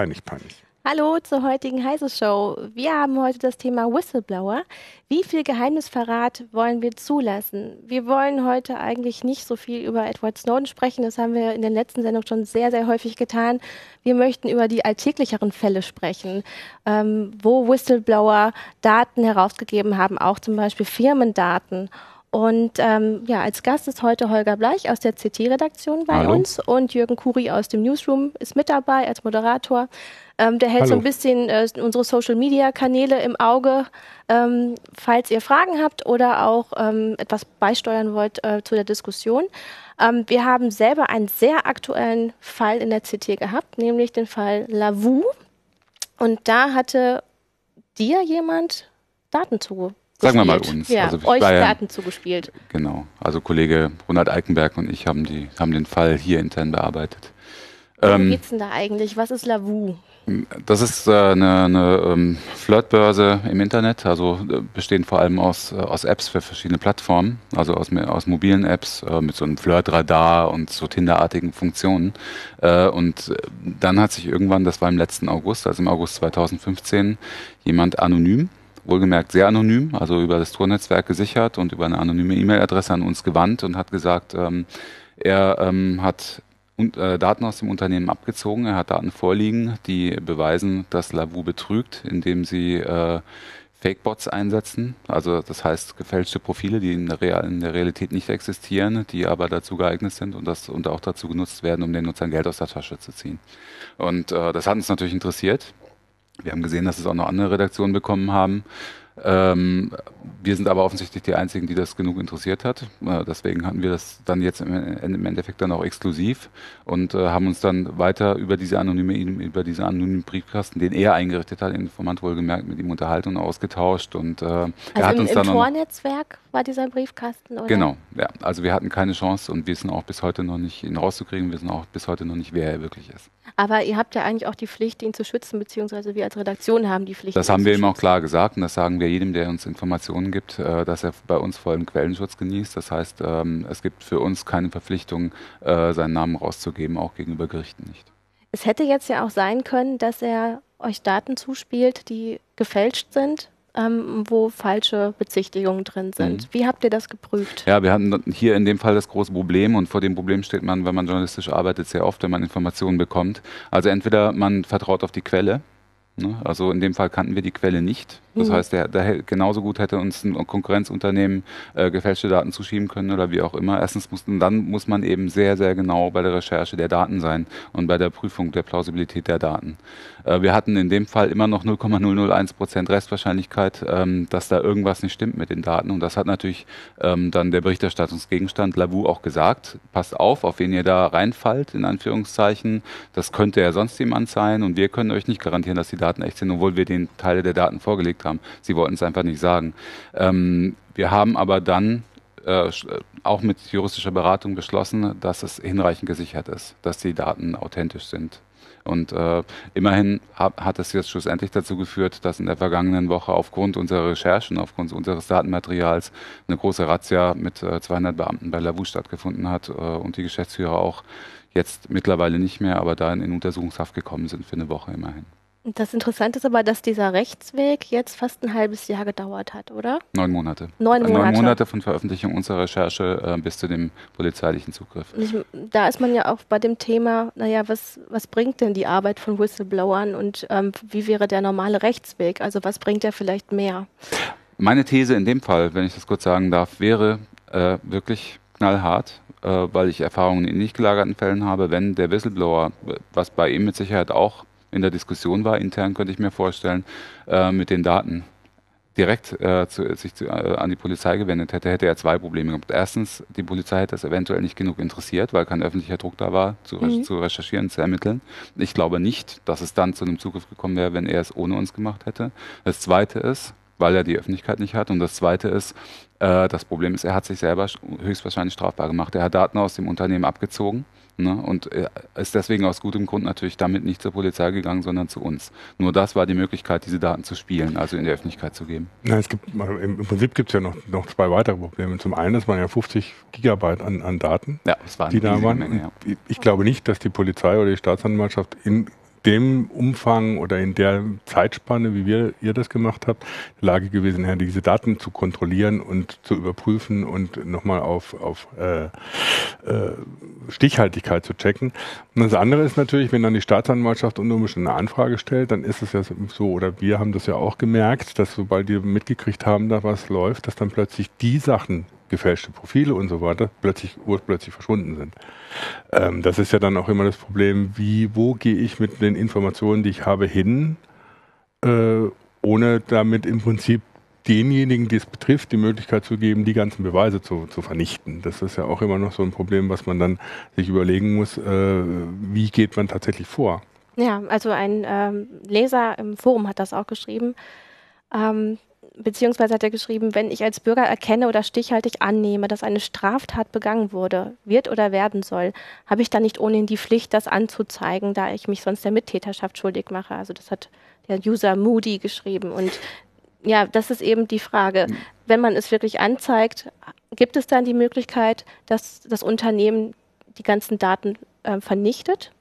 peinlich, peinlich. Hallo zur heutigen Heise Show. Wir haben heute das Thema Whistleblower. Wie viel Geheimnisverrat wollen wir zulassen? Wir wollen heute eigentlich nicht so viel über Edward Snowden sprechen. Das haben wir in den letzten Sendungen schon sehr, sehr häufig getan. Wir möchten über die alltäglicheren Fälle sprechen, ähm, wo Whistleblower Daten herausgegeben haben, auch zum Beispiel Firmendaten. Und ähm, ja, als Gast ist heute Holger Bleich aus der CT-Redaktion bei Hallo. uns und Jürgen Kuri aus dem Newsroom ist mit dabei als Moderator. Ähm, der hält so Hallo. ein bisschen äh, unsere Social-Media-Kanäle im Auge, ähm, falls ihr Fragen habt oder auch ähm, etwas beisteuern wollt äh, zu der Diskussion. Ähm, wir haben selber einen sehr aktuellen Fall in der CT gehabt, nämlich den Fall Lavu. Und da hatte dir jemand Daten zugespielt. Sagen wir mal uns. Ja, Also euch war Daten zugespielt. Genau. Also Kollege Ronald Eikenberg und ich haben, die, haben den Fall hier intern bearbeitet. Worum Ähm, geht's denn da eigentlich? Was ist Lavu? das ist äh, eine, eine ähm, Flirtbörse im Internet, also äh, bestehend vor allem aus, äh, aus Apps für verschiedene Plattformen, also aus, aus mobilen Apps äh, mit so einem Flirtradar und so Tinderartigen Funktionen. Äh, und äh, dann hat sich irgendwann, das war im letzten August, also im August 2015, jemand anonym wohlgemerkt sehr anonym, also über das Tornetzwerk gesichert und über eine anonyme E-Mail-Adresse an uns gewandt und hat gesagt, ähm, er ähm, hat un- äh, Daten aus dem Unternehmen abgezogen, er hat Daten vorliegen, die beweisen, dass Lavu betrügt, indem sie äh, Fake-Bots einsetzen, also das heißt gefälschte Profile, die in der, Real in der Realität nicht existieren, die aber dazu geeignet sind und, das, und auch dazu genutzt werden, um den Nutzern Geld aus der Tasche zu ziehen. Und äh, das hat uns natürlich interessiert. Wir haben gesehen, dass es auch noch andere Redaktionen bekommen haben. Ähm, wir sind aber offensichtlich die Einzigen, die das genug interessiert hat. Äh, deswegen hatten wir das dann jetzt im, im Endeffekt dann auch exklusiv und äh, haben uns dann weiter über diese anonyme, über diese anonymen Briefkasten, den er eingerichtet hat, Informant wohlgemerkt, mit ihm unterhalten und ausgetauscht. Und äh, er hat Also im, uns im dann noch, Tornetzwerk war dieser Briefkasten, oder? Genau, ja. Also wir hatten keine Chance und wir sind auch bis heute noch nicht, ihn rauszukriegen. Wir wissen auch bis heute noch nicht, wer er wirklich ist. Aber ihr habt ja eigentlich auch die Pflicht, ihn zu schützen, beziehungsweise wir als Redaktion haben die Pflicht. Das haben wir ihm auch klar gesagt und das sagen wir jedem, der uns Informationen gibt, äh, dass er bei uns vollen Quellenschutz genießt. Das heißt, ähm, es gibt für uns keine Verpflichtung, äh, seinen Namen rauszugeben, auch gegenüber Gerichten nicht. Es hätte jetzt ja auch sein können, dass er euch Daten zuspielt, die gefälscht sind, ähm, wo falsche Bezichtigungen drin sind. Mhm. Wie habt ihr das geprüft? Ja, wir hatten hier in dem Fall das große Problem und vor dem Problem steht man, wenn man journalistisch arbeitet, sehr oft, wenn man Informationen bekommt. Also entweder man vertraut auf die Quelle? Also in dem Fall kannten wir die Quelle nicht. Das Mhm. heißt, der, der genauso gut hätte uns ein Konkurrenzunternehmen äh, gefälschte Daten zuschieben können oder wie auch immer. Erstens muss, dann muss man eben sehr, sehr genau bei der Recherche der Daten sein und bei der Prüfung der Plausibilität der Daten. Äh, wir hatten in dem Fall immer noch 0,001 Prozent Restwahrscheinlichkeit, ähm, dass da irgendwas nicht stimmt mit den Daten. Und das hat natürlich ähm, dann der Berichterstattungsgegenstand Lavu auch gesagt. Passt auf, auf wen ihr da reinfallt, in Anführungszeichen. Das könnte ja sonst jemand sein und wir können euch nicht garantieren, dass die Daten echt sind, obwohl wir den Teile der Daten vorgelegt haben. Sie wollten es einfach nicht sagen. Ähm, wir haben aber dann äh, äh, auch mit juristischer Beratung beschlossen, dass es hinreichend gesichert ist, dass die Daten authentisch sind. Und äh, immerhin ha hat es jetzt schlussendlich dazu geführt, dass in der vergangenen Woche aufgrund unserer Recherchen, aufgrund unseres Datenmaterials eine große Razzia mit äh, 200 Beamten bei Lavu stattgefunden hat äh, und die Geschäftsführer auch jetzt mittlerweile nicht mehr, aber da in Untersuchungshaft gekommen sind für eine Woche immerhin. Das Interessante ist aber, dass dieser Rechtsweg jetzt fast ein halbes Jahr gedauert hat, oder? Neun Monate. Neun Monate. Neun Monate von Veröffentlichung unserer Recherche äh, bis zu dem polizeilichen Zugriff. Ich, da ist man ja auch bei dem Thema, naja, was, was bringt denn die Arbeit von Whistleblowern und ähm, wie wäre der normale Rechtsweg? Also was bringt er vielleicht mehr? Meine These in dem Fall, wenn ich das kurz sagen darf, wäre äh, wirklich knallhart, äh, weil ich Erfahrungen in nicht gelagerten Fällen habe, wenn der Whistleblower, was bei ihm mit Sicherheit auch in der Diskussion war, intern könnte ich mir vorstellen, äh, mit den Daten direkt äh, zu, sich zu, äh, an die Polizei gewendet hätte, hätte er zwei Probleme gehabt. Erstens, die Polizei hätte es eventuell nicht genug interessiert, weil kein öffentlicher Druck da war, zu, Mhm. zu recherchieren, zu ermitteln. Ich glaube nicht, dass es dann zu einem Zugriff gekommen wäre, wenn er es ohne uns gemacht hätte. Das Zweite ist, weil er die Öffentlichkeit nicht hat. Und das Zweite ist, äh, das Problem ist, er hat sich selber sch- höchstwahrscheinlich strafbar gemacht. Er hat Daten aus dem Unternehmen abgezogen ne, und ist deswegen aus gutem Grund natürlich damit nicht zur Polizei gegangen, sondern zu uns. Nur das war die Möglichkeit, diese Daten zu spielen, also in die Öffentlichkeit zu geben. Nein, es gibt, im Prinzip gibt es ja noch, noch zwei weitere Probleme. Zum einen, das waren ja 50 Gigabyte an, an Daten, Ja, die da waren. Menge, ja. Ich glaube nicht, dass die Polizei oder die Staatsanwaltschaft in dem Umfang oder in der Zeitspanne, wie wir, ihr das gemacht habt, in Lage gewesen, ja, diese Daten zu kontrollieren und zu überprüfen und nochmal auf, auf äh, äh, Stichhaltigkeit zu checken. Und das andere ist natürlich, wenn dann die Staatsanwaltschaft unter Umständen eine Anfrage stellt, dann ist es ja so, oder wir haben das ja auch gemerkt, dass sobald die mitgekriegt haben, da was läuft, dass dann plötzlich die Sachen gefälschte Profile und so weiter plötzlich urplötzlich verschwunden sind. Ähm, das ist ja dann auch immer das Problem, wie, wo gehe ich mit den Informationen, die ich habe, hin, äh, ohne damit im Prinzip denjenigen, die es betrifft, die Möglichkeit zu geben, die ganzen Beweise zu, zu vernichten. Das ist ja auch immer noch so ein Problem, was man dann sich überlegen muss, äh, wie geht man tatsächlich vor. Ja, also ein ähm, Leser im Forum hat das auch geschrieben. Ähm, beziehungsweise hat er geschrieben, wenn ich als Bürger erkenne oder stichhaltig annehme, dass eine Straftat begangen wurde, wird oder werden soll, habe ich dann nicht ohnehin die Pflicht, das anzuzeigen, da ich mich sonst der Mittäterschaft schuldig mache. Also das hat der User Moody geschrieben. Und ja, das ist eben die Frage. Wenn man es wirklich anzeigt, gibt es dann die Möglichkeit, dass das Unternehmen die ganzen Daten äh, vernichtet?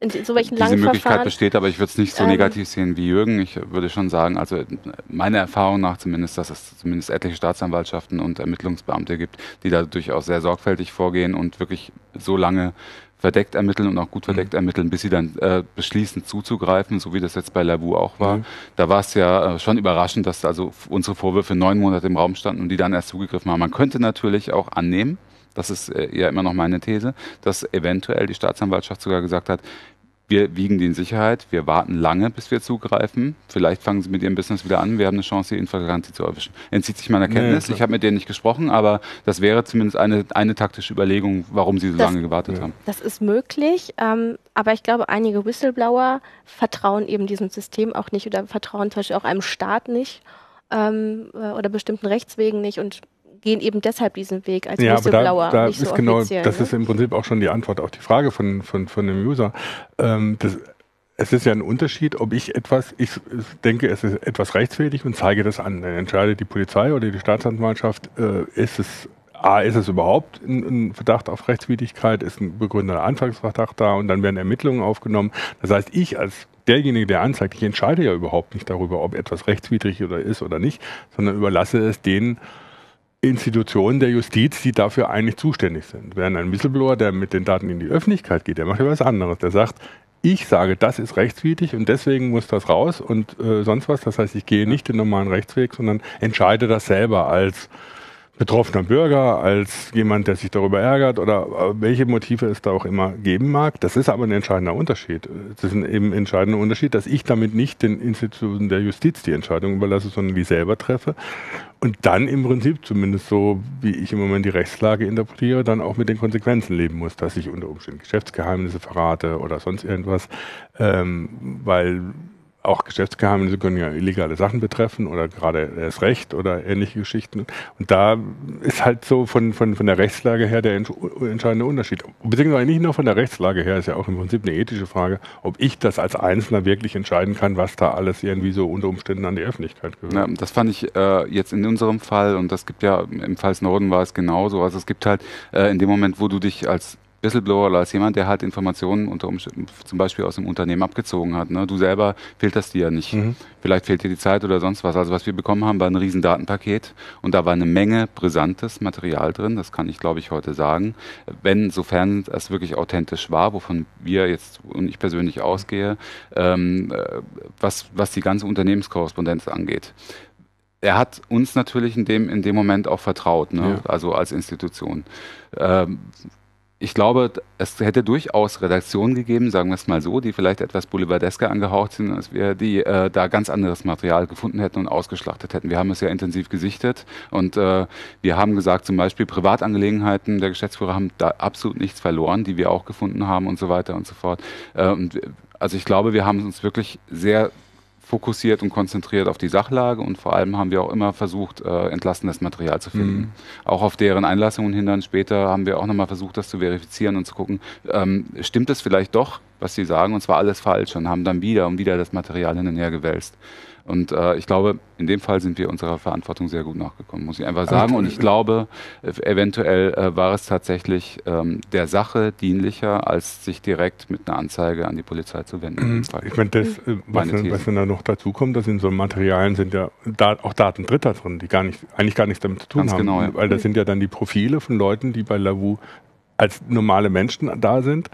In so welchen Diese Möglichkeit besteht, aber ich würde es nicht so ähm, negativ sehen wie Jürgen. Ich würde schon sagen, also meiner Erfahrung nach zumindest, dass es zumindest etliche Staatsanwaltschaften und Ermittlungsbeamte gibt, die da durchaus sehr sorgfältig vorgehen und wirklich so lange verdeckt ermitteln und auch gut verdeckt mhm. ermitteln, bis sie dann äh, beschließen zuzugreifen, so wie das jetzt bei Labu auch war. Mhm. Da war es ja äh, schon überraschend, dass also unsere Vorwürfe neun Monate im Raum standen und die dann erst zugegriffen haben. Man könnte natürlich auch annehmen, das ist äh, ja immer noch meine These, dass eventuell die Staatsanwaltschaft sogar gesagt hat, wir wiegen die in Sicherheit, wir warten lange, bis wir zugreifen. Vielleicht fangen sie mit ihrem Business wieder an, wir haben eine Chance, die Infraganti zu erwischen. Entzieht sich meiner Kenntnis. Nee, ich habe mit denen nicht gesprochen, aber das wäre zumindest eine, eine taktische Überlegung, warum sie so das, lange gewartet ja. haben. Das ist möglich, ähm, aber ich glaube, einige Whistleblower vertrauen eben diesem System auch nicht oder vertrauen zum Beispiel auch einem Staat nicht ähm, äh, oder bestimmten Rechtswegen nicht und gehen eben deshalb diesen Weg als ja, Whistleblower. Da, da nicht ist so genau, das ne? ist im Prinzip auch schon die Antwort auf die Frage von, von, von dem User. Ähm, das, es ist ja ein Unterschied, ob ich etwas, ich denke, es ist etwas rechtswidrig und zeige das an. Dann entscheidet die Polizei oder die Staatsanwaltschaft, äh, ist es A, ist es überhaupt ein, ein, Verdacht auf Rechtswidrigkeit, ist ein begründeter Anfangsverdacht da und dann werden Ermittlungen aufgenommen. Das heißt, ich als derjenige, der anzeigt, ich entscheide ja überhaupt nicht darüber, ob etwas rechtswidrig oder ist oder nicht, sondern überlasse es denen, Institutionen der Justiz, die dafür eigentlich zuständig sind. Während ein Whistleblower, der mit den Daten in die Öffentlichkeit geht, der macht ja was anderes. Der sagt, ich sage, das ist rechtswidrig und deswegen muss das raus und äh, sonst was. Das heißt, ich gehe nicht den normalen Rechtsweg, sondern entscheide das selber als betroffener Bürger, als jemand, der sich darüber ärgert oder äh, welche Motive es da auch immer geben mag. Das ist aber ein entscheidender Unterschied. Es ist ein eben entscheidender Unterschied, dass ich damit nicht den Institutionen der Justiz die Entscheidung überlasse, sondern die selber treffe. Und dann im Prinzip, zumindest so wie ich im Moment die Rechtslage interpretiere, dann auch mit den Konsequenzen leben muss, dass ich unter Umständen Geschäftsgeheimnisse verrate oder sonst irgendwas, ähm, weil auch Geschäftsgeheimnisse können ja illegale Sachen betreffen oder gerade das Recht oder ähnliche Geschichten. Und da ist halt so von, von, von der Rechtslage her der entscheidende Unterschied. Beziehungsweise nicht nur von der Rechtslage her, ist ja auch im Prinzip eine ethische Frage, ob ich das als Einzelner wirklich entscheiden kann, was da alles irgendwie so unter Umständen an die Öffentlichkeit gehört. Ja, das fand ich äh, jetzt in unserem Fall, und das gibt ja, im Fall Snowden war es genauso, also es gibt halt äh, in dem Moment, wo du dich als Whistleblower oder als jemand, der halt Informationen unter Umständen zum Beispiel aus dem Unternehmen abgezogen hat. Ne? Du selber fehlt das dir ja nicht. Mhm. Vielleicht fehlt dir die Zeit oder sonst was. Also was wir bekommen haben, war ein riesen Datenpaket und da war eine Menge brisantes Material drin. Das kann ich, glaube ich, heute sagen. Wenn, sofern es wirklich authentisch war, wovon wir jetzt und ich persönlich ausgehe, ähm, äh, was, was die ganze Unternehmenskorrespondenz angeht er hat uns natürlich in dem, in dem Moment auch vertraut, ne? Ja. also als Institution. Ähm, ich glaube, es hätte durchaus Redaktionen gegeben, sagen wir es mal so, die vielleicht etwas boulevardesker angehaucht sind, als wir, die äh, da ganz anderes Material gefunden hätten und ausgeschlachtet hätten. Wir haben es ja intensiv gesichtet und äh, wir haben gesagt, zum Beispiel Privatangelegenheiten der Geschäftsführer haben da absolut nichts verloren, die wir auch gefunden haben und so weiter und so fort. Äh, und, also ich glaube, wir haben uns wirklich sehr fokussiert und konzentriert auf die Sachlage und vor allem haben wir auch immer versucht, äh, entlassenes Material zu finden. Mhm. Auch auf deren Einlassungen hin dann später haben wir auch nochmal versucht, das zu verifizieren und zu gucken, ähm, stimmt es vielleicht doch was sie sagen, und zwar alles falsch und haben dann wieder und wieder das Material hin und her gewälzt. Und äh, ich glaube, in dem Fall sind wir unserer Verantwortung sehr gut nachgekommen, muss ich einfach sagen. Und ich glaube, eventuell äh, war es tatsächlich ähm, der Sache dienlicher, als sich direkt mit einer Anzeige an die Polizei zu wenden. Mhm. Ich meine, das, äh, was, dann, was dann da noch dazu kommt, dass in so Materialien sind ja da, auch Daten Dritter drin, die gar nicht, eigentlich gar nichts damit zu tun Ganz haben. Genau, ja. Weil das sind ja dann die Profile von Leuten, die bei Lavu als normale Menschen da sind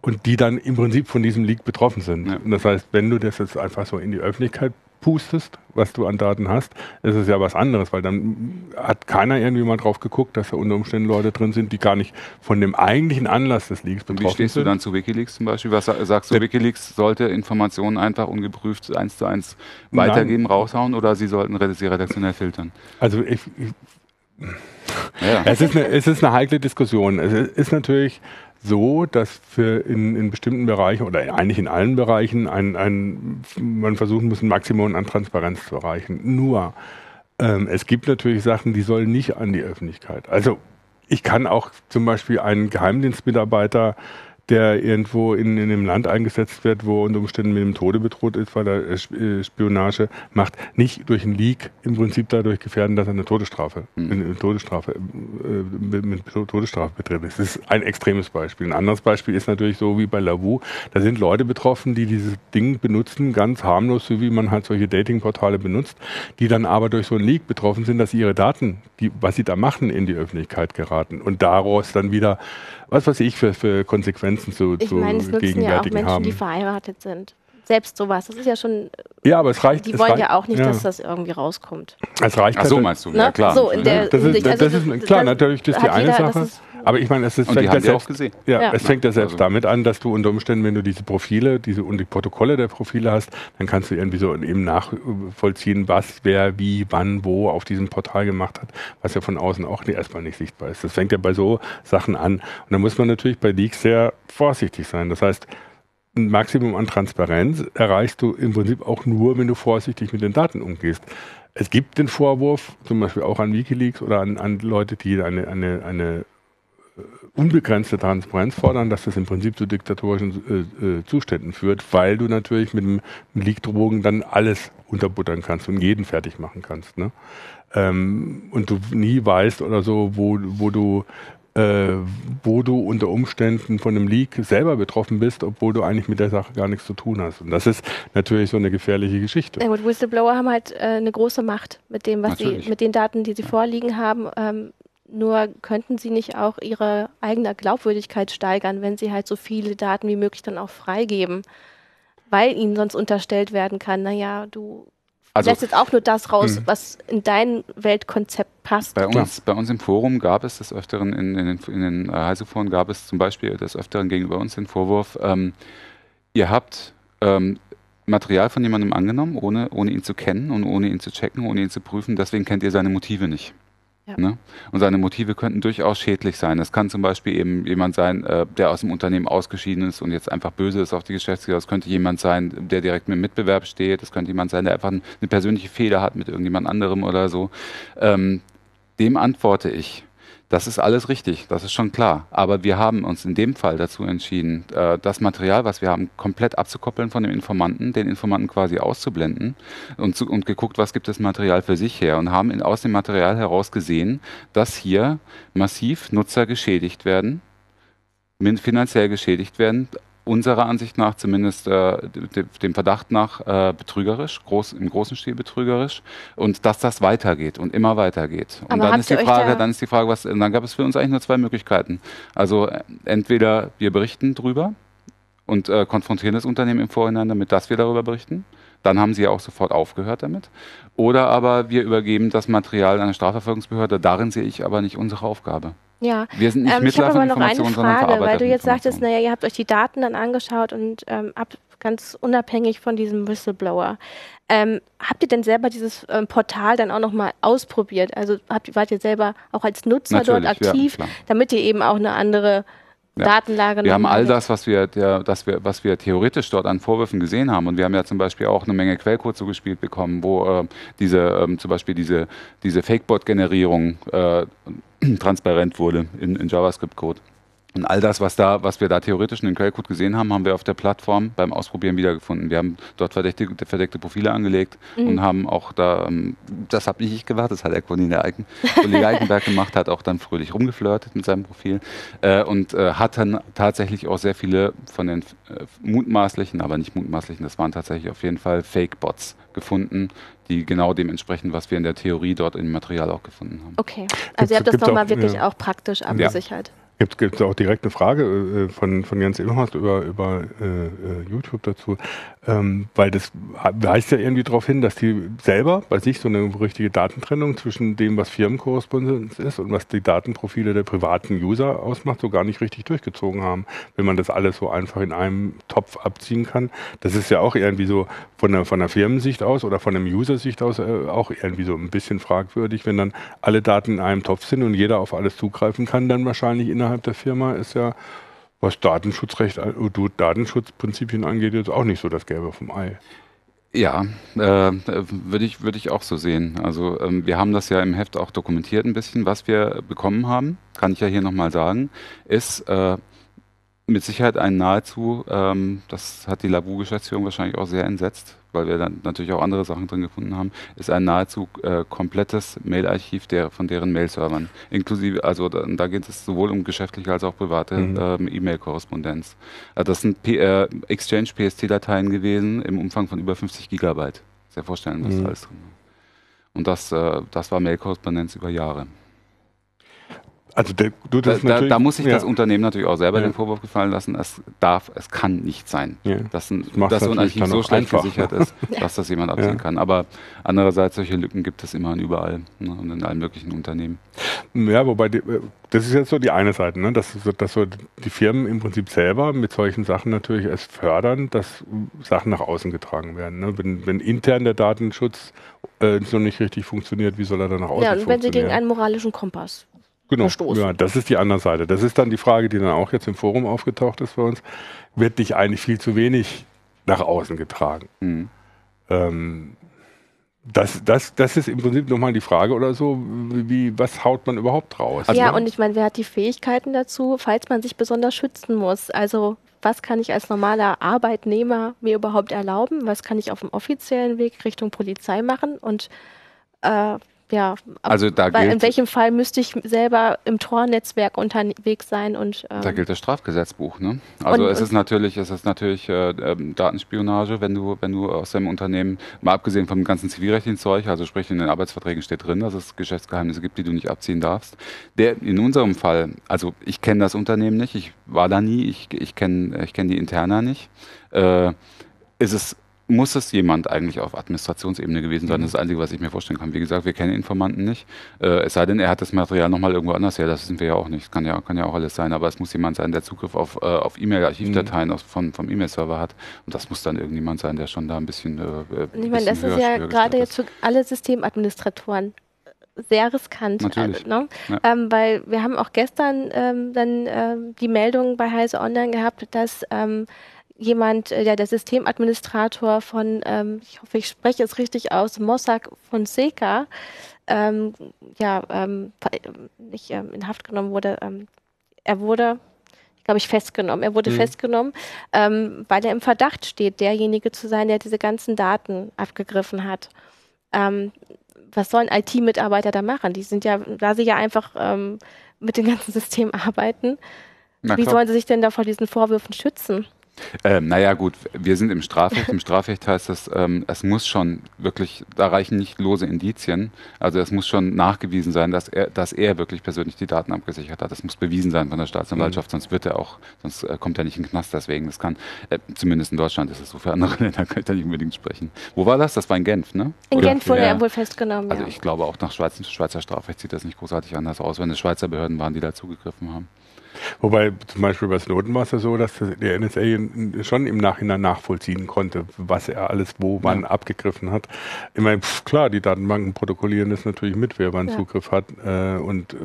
und die dann im Prinzip von diesem Leak betroffen sind. Ja. Und das heißt, wenn du das jetzt einfach so in die Öffentlichkeit pustest, was du an Daten hast, ist es ja was anderes, weil dann hat keiner irgendwie mal drauf geguckt, dass da unter Umständen Leute drin sind, die gar nicht von dem eigentlichen Anlass des Leaks betroffen sind. Wie stehst sind. du dann zu Wikileaks zum Beispiel? Was sagst du, Wikileaks sollte Informationen einfach ungeprüft eins zu eins weitergeben, Nein. raushauen oder sie sollten sie redaktionell filtern? Also ich, ich ja. es, ist eine, es ist eine heikle Diskussion. Es ist natürlich so, dass für in, in bestimmten Bereichen oder eigentlich in allen Bereichen ein, ein, man versuchen muss, ein Maximum an Transparenz zu erreichen. Nur, ähm, es gibt natürlich Sachen, die sollen nicht an die Öffentlichkeit. Also ich kann auch zum Beispiel einen Geheimdienstmitarbeiter der irgendwo in, in einem Land eingesetzt wird, wo unter Umständen mit dem Tode bedroht ist, weil er äh, Spionage macht, nicht durch einen Leak im Prinzip dadurch gefährden, dass er eine Todesstrafe, mhm. eine Todesstrafe, äh, mit Todesstrafe betrifft. Das ist ein extremes Beispiel. Ein anderes Beispiel ist natürlich so wie bei Lavu. Da sind Leute betroffen, die dieses Ding benutzen, ganz harmlos, so wie man halt solche Datingportale benutzt, die dann aber durch so einen Leak betroffen sind, dass ihre Daten, die, was sie da machen, in die Öffentlichkeit geraten und daraus dann wieder was weiß ich für, für Konsequenzen zu, ich zu meine, es nutzen ja auch Menschen, haben. die verheiratet sind. Selbst sowas, das ist ja schon. Ja, aber es reicht. Die wollen reicht, ja auch nicht, ja. dass das irgendwie rauskommt. Es reicht. Ach so meinst du? Ne? Ja klar. So, der, das ist, das, also, ist klar, natürlich das ist die eine jeder, Sache. Aber ich meine, es ist haben ja selbst, gesehen. Ja, ja, es fängt ja selbst also. damit an, dass du unter Umständen, wenn du diese Profile, diese und die Protokolle der Profile hast, dann kannst du irgendwie so eben nachvollziehen, was, wer, wie, wann, wo auf diesem Portal gemacht hat, was ja von außen auch erstmal nicht sichtbar ist. Das fängt ja bei so Sachen an. Und da muss man natürlich bei Leaks sehr vorsichtig sein. Das heißt, ein Maximum an Transparenz erreichst du im Prinzip auch nur, wenn du vorsichtig mit den Daten umgehst. Es gibt den Vorwurf, zum Beispiel auch an Wikileaks oder an, an Leute, die eine, eine, eine unbegrenzte Transparenz fordern, dass das im Prinzip zu diktatorischen äh, äh, Zuständen führt, weil du natürlich mit dem Leak-Drogen dann alles unterbuttern kannst und jeden fertig machen kannst. Ne? Ähm, und du nie weißt oder so, wo, wo du äh, wo du unter Umständen von einem Leak selber betroffen bist, obwohl du eigentlich mit der Sache gar nichts zu tun hast. Und das ist natürlich so eine gefährliche Geschichte. Ja gut, Whistleblower haben halt äh, eine große Macht mit dem, was natürlich. sie, mit den Daten, die sie vorliegen haben. Ähm, nur könnten sie nicht auch ihre eigene Glaubwürdigkeit steigern, wenn sie halt so viele Daten wie möglich dann auch freigeben, weil ihnen sonst unterstellt werden kann, naja, du also, lässt jetzt auch nur das raus, mh. was in dein Weltkonzept passt. Bei uns, bei uns im Forum gab es des Öfteren, in, in den, in den Heiseforen gab es zum Beispiel des Öfteren gegenüber uns den Vorwurf, ähm, ihr habt ähm, Material von jemandem angenommen, ohne, ohne ihn zu kennen und ohne ihn zu checken, ohne ihn zu prüfen, deswegen kennt ihr seine Motive nicht. Ja. Ne? Und seine Motive könnten durchaus schädlich sein. Es kann zum Beispiel eben jemand sein, äh, der aus dem Unternehmen ausgeschieden ist und jetzt einfach böse ist auf die Geschäftsführer. Es könnte jemand sein, der direkt mit dem Mitbewerb steht. Es könnte jemand sein, der einfach eine persönliche Fehler hat mit irgendjemand anderem oder so. Ähm, dem antworte ich, das ist alles richtig, das ist schon klar. Aber wir haben uns in dem Fall dazu entschieden, äh, das Material, was wir haben, komplett abzukoppeln von dem Informanten, den Informanten quasi auszublenden und, zu, und geguckt, was gibt das Material für sich her und haben in, aus dem Material heraus gesehen, dass hier massiv Nutzer geschädigt werden, finanziell geschädigt werden, unserer Ansicht nach zumindest äh, dem Verdacht nach äh, betrügerisch, groß, im großen Stil betrügerisch und dass das weitergeht und immer weitergeht. Und dann ist die Frage, dann ist die Frage, was, dann gab es für uns eigentlich nur zwei Möglichkeiten. Also äh, entweder wir berichten drüber und äh, konfrontieren das Unternehmen im Vorhinein damit, dass wir darüber berichten. Dann haben sie ja auch sofort aufgehört damit. Oder aber wir übergeben das Material einer Strafverfolgungsbehörde. Darin sehe ich aber nicht unsere Aufgabe. Ja, wir sind nicht ähm, ich habe aber noch eine Frage, weil du jetzt sagtest, naja, ihr habt euch die Daten dann angeschaut und ähm, ab, ganz unabhängig von diesem Whistleblower. Ähm, habt ihr denn selber dieses ähm, Portal dann auch nochmal ausprobiert? Also habt, wart ihr selber auch als Nutzer Natürlich, dort aktiv, ja, damit ihr eben auch eine andere ja. Datenlage Wir haben all das, was wir, der, das wir, was wir theoretisch dort an Vorwürfen gesehen haben. Und wir haben ja zum Beispiel auch eine Menge Quellcode zugespielt bekommen, wo äh, diese, ähm, zum Beispiel diese, diese Fakebot-Generierung äh, transparent wurde in, in JavaScript-Code. Und all das, was, da, was wir da theoretisch in den Quellcode gesehen haben, haben wir auf der Plattform beim Ausprobieren wiedergefunden. Wir haben dort verdeckte, verdeckte Profile angelegt mhm. und haben auch da, ähm, das habe nicht ich gemacht, das hat der Kollege, Eichen, Kollege Eichenberg gemacht, hat auch dann fröhlich rumgeflirtet mit seinem Profil äh, und äh, hat dann tatsächlich auch sehr viele von den äh, mutmaßlichen, aber nicht mutmaßlichen, das waren tatsächlich auf jeden Fall Fake-Bots gefunden, die genau dem entsprechen, was wir in der Theorie dort im Material auch gefunden haben. Okay, also ihr habt das nochmal wirklich ja. auch praktisch abgesichert. Ja. Gibt es auch direkt eine Frage äh, von, von Jens Ilmhorst über, über äh, äh, YouTube dazu, ähm, weil das weist ja irgendwie darauf hin, dass die selber bei sich so eine richtige Datentrennung zwischen dem, was Firmenkorrespondenz ist und was die Datenprofile der privaten User ausmacht, so gar nicht richtig durchgezogen haben, wenn man das alles so einfach in einem Topf abziehen kann. Das ist ja auch irgendwie so von der, von der Firmensicht aus oder von der User-Sicht aus äh, auch irgendwie so ein bisschen fragwürdig, wenn dann alle Daten in einem Topf sind und jeder auf alles zugreifen kann, dann wahrscheinlich innerhalb innerhalb der Firma ist ja, was Datenschutzrecht, äh, Datenschutzprinzipien angeht, jetzt auch nicht so das Gelbe vom Ei. Ja, äh, würde ich, würd ich auch so sehen. Also ähm, wir haben das ja im Heft auch dokumentiert ein bisschen, was wir bekommen haben, kann ich ja hier nochmal sagen, ist äh, mit Sicherheit ein nahezu, ähm, das hat die Labu-Geschäftsführung wahrscheinlich auch sehr entsetzt, weil wir dann natürlich auch andere Sachen drin gefunden haben, ist ein nahezu äh, komplettes Mailarchiv der, von deren Mail-Servern. Inklusive, also da, da, geht es sowohl um geschäftliche als auch private mhm. ähm, E-Mail-Korrespondenz. Also das sind P äh, Exchange PST-Dateien gewesen im Umfang von über 50 Gigabyte. Sehr vorstellen, was mhm. da alles drin war. Und das, äh, das war Mail-Korrespondenz über Jahre. Also der, du das da, da, da, muss sich ja. das Unternehmen natürlich auch selber ja. den Vorwurf gefallen lassen, es darf, es kann nicht sein, ja. dass, ein, dass so ein Archiv so schlecht einfach. gesichert ist, dass das jemand abziehen kann. Aber andererseits, solche Lücken gibt es immer und überall ne, und in allen möglichen Unternehmen. Ja, wobei, die, das ist jetzt so die eine Seite, ne? dass, dass so die Firmen im Prinzip selber mit solchen Sachen natürlich es fördern, dass Sachen nach außen getragen werden. Ne? Wenn, wenn intern der Datenschutz äh, so nicht richtig funktioniert, wie soll er dann nach außen funktionieren? Ja, und wenn sie gegen einen moralischen Kompass genau. verstoßen. Ja, das ist die andere Seite. Das ist dann die Frage, die dann auch jetzt im Forum aufgetaucht ist für uns. Wird nicht eigentlich viel zu wenig nach außen getragen? Mhm. Ähm, das, das, das ist im Prinzip nochmal die Frage oder so, wie, was haut man überhaupt raus? Also ja, und ich meine, wer hat die Fähigkeiten dazu, falls man sich besonders schützen muss? Also was kann ich als normaler Arbeitnehmer mir überhaupt erlauben? Was kann ich auf dem offiziellen Weg Richtung Polizei machen? Und äh, ja, also da weil in welchem Fall müsste ich selber im Tor-Netzwerk unterwegs sein und ähm da gilt das Strafgesetzbuch, ne? Also und, es ist natürlich, es ist natürlich äh, ähm, Datenspionage, wenn du, wenn du aus deinem Unternehmen, mal abgesehen vom ganzen zivilrechtlichen Zeug, also sprich in den Arbeitsverträgen steht drin, dass es Geschäftsgeheimnisse gibt, die du nicht abziehen darfst. Der in unserem Fall, also ich kenne das Unternehmen nicht, ich war da nie, ich, ich kenne ich kenn die Interna nicht. Äh, ist es muss es jemand eigentlich auf Administrationsebene gewesen sein. Das ist das Einzige, was ich mir vorstellen kann. Wie gesagt, wir kennen Informanten nicht. Äh, es sei denn, er hat das Material nochmal irgendwo anders her. Das sind wir ja auch nicht. Kann ja, kann ja auch alles sein. Aber es muss jemand sein, der Zugriff auf, äh, auf E-Mail-Archivdateien mhm. vom, vom E-Mail-Server hat. Und das muss dann irgendjemand sein, der schon da ein bisschen. Äh, äh ich meine, das ist ja gerade jetzt für alle Systemadministratoren sehr riskant, Natürlich. Äh, ne? ja. ähm, weil wir haben auch gestern ähm, dann ähm, die Meldung bei Heise Online gehabt, dass ähm, jemand, äh, der der Systemadministrator von, ähm, ich hoffe, ich spreche es richtig aus, Mossack Fonseca, ähm, ja, ähm, nicht ähm, in Haft genommen wurde. Ähm, er wurde, glaube ich, festgenommen. Er wurde mhm. festgenommen, ähm, weil er im Verdacht steht, derjenige zu sein, der diese ganzen Daten abgegriffen hat. Ähm, was sollen IT-Mitarbeiter da machen? Die sind ja, da sie ja einfach ähm, mit dem ganzen System arbeiten, wie sollen sie sich denn da vor diesen Vorwürfen schützen? Ähm, naja, gut, wir sind im Strafrecht. Im Strafrecht heißt das, ähm, es muss schon wirklich, da reichen nicht lose Indizien. Also es muss schon nachgewiesen sein, dass er, dass er wirklich persönlich die Daten abgesichert hat. Das muss bewiesen sein von der Staatsanwaltschaft, mhm. sonst wird er auch, sonst äh, kommt er nicht in den Knast. Deswegen, das kann, äh, zumindest in Deutschland ist es so, für andere Länder kann ich da nicht unbedingt sprechen. Wo war das? Das war in Genf, ne? In Oder? Genf wurde ja. er wohl festgenommen. Also ich glaube auch nach Schweiz, Schweizer Strafrecht sieht das nicht großartig anders aus, wenn es Schweizer Behörden waren, die da zugegriffen haben. Wobei zum Beispiel bei Snowden war es ja so, dass der NSA schon im Nachhinein nachvollziehen konnte, was er alles wo wann ja. abgegriffen hat. Ich meine, pff, klar, die Datenbanken protokollieren das natürlich mit, wer wann ja. Zugriff hat. Äh, und äh,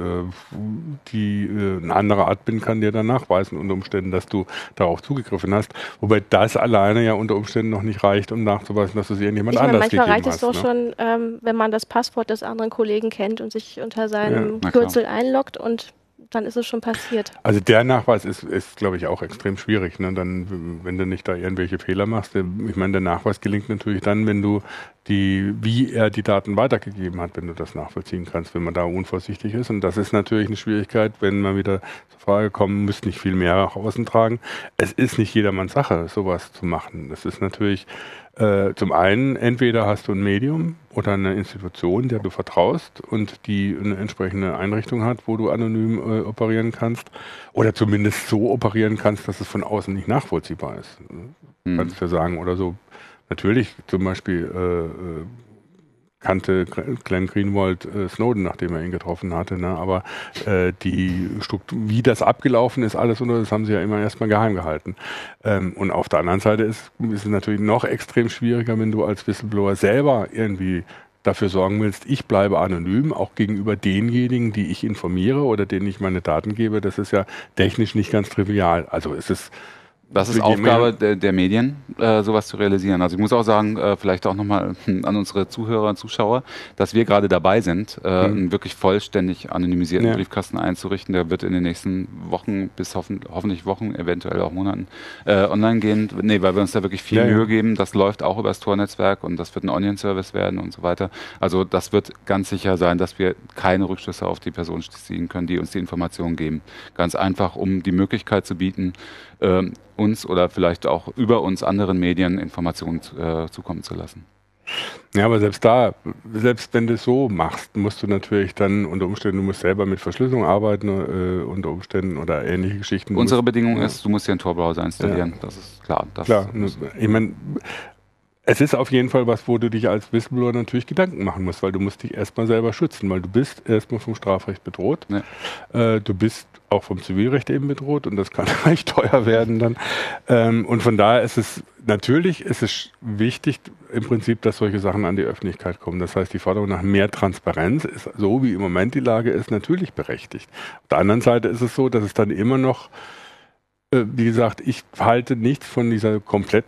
die äh, eine andere Art bin kann dir dann nachweisen unter Umständen, dass du darauf zugegriffen hast. Wobei das alleine ja unter Umständen noch nicht reicht, um nachzuweisen, dass du es irgendjemand ich anders meine, manchmal gegeben reicht es doch ne? schon, ähm, wenn man das Passwort des anderen Kollegen kennt und sich unter seinem ja. Kürzel einloggt und dann ist es schon passiert. Also der Nachweis ist, ist glaube ich, auch extrem schwierig. Ne? Dann, wenn du nicht da irgendwelche Fehler machst. Ich meine, der Nachweis gelingt natürlich dann, wenn du die, wie er die Daten weitergegeben hat, wenn du das nachvollziehen kannst, wenn man da unvorsichtig ist. Und das ist natürlich eine Schwierigkeit, wenn man wieder zur Frage kommen, müsst nicht viel mehr nach außen tragen. Es ist nicht jedermanns Sache, sowas zu machen. Das ist natürlich äh, zum einen, entweder hast du ein Medium oder eine Institution, der du vertraust und die eine entsprechende Einrichtung hat, wo du anonym äh, operieren kannst oder zumindest so operieren kannst, dass es von außen nicht nachvollziehbar ist. Mhm. Kannst du ja sagen oder so. Natürlich zum Beispiel äh, äh kannte Glenn Greenwald äh, Snowden, nachdem er ihn getroffen hatte. Ne? Aber äh, die Struktur, wie das abgelaufen ist, alles und das haben sie ja immer erstmal geheim gehalten. Ähm, und auf der anderen Seite ist, ist es natürlich noch extrem schwieriger, wenn du als Whistleblower selber irgendwie dafür sorgen willst, ich bleibe anonym, auch gegenüber denjenigen, die ich informiere oder denen ich meine Daten gebe. Das ist ja technisch nicht ganz trivial. Also es ist das ist Aufgabe der, der, Medien, äh, sowas zu realisieren. Also ich muss auch sagen, äh, vielleicht auch nochmal an unsere Zuhörer und Zuschauer, dass wir gerade dabei sind, äh, mhm. einen wirklich vollständig anonymisierten ja. Briefkasten einzurichten. Der wird in den nächsten Wochen bis hoffen, hoffentlich Wochen, eventuell auch Monaten äh, online gehen. Nee, weil wir uns da wirklich viel ja, Mühe ja. geben. Das läuft auch über das Tor-Netzwerk und das wird ein Onion-Service werden und so weiter. Also das wird ganz sicher sein, dass wir keine Rückschlüsse auf die Person ziehen können, die uns die Informationen geben. Ganz einfach, um die Möglichkeit zu bieten, äh, uns oder vielleicht auch über uns anderen Medien Informationen äh, zukommen zu lassen. Ja, aber selbst da, selbst wenn du es so machst, musst du natürlich dann unter Umständen, du musst selber mit Verschlüsselung arbeiten, äh, unter Umständen oder ähnliche Geschichten. Unsere musst, Bedingung ja. ist, du musst dir einen Tor-Browser installieren. Ja. Das ist klar. Das klar, ich meine, es ist auf jeden Fall was, wo du dich als Whistleblower natürlich Gedanken machen musst, weil du musst dich erstmal selber schützen, weil du bist erstmal vom Strafrecht bedroht. Ja. Äh, du bist auch vom Zivilrecht eben bedroht und das kann recht teuer werden dann. Ähm, und von daher ist es natürlich ist es wichtig im Prinzip, dass solche Sachen an die Öffentlichkeit kommen. Das heißt, die Forderung nach mehr Transparenz ist so, wie im Moment die Lage ist, natürlich berechtigt. Auf der anderen Seite ist es so, dass es dann immer noch äh, wie gesagt, ich halte nichts von dieser komplett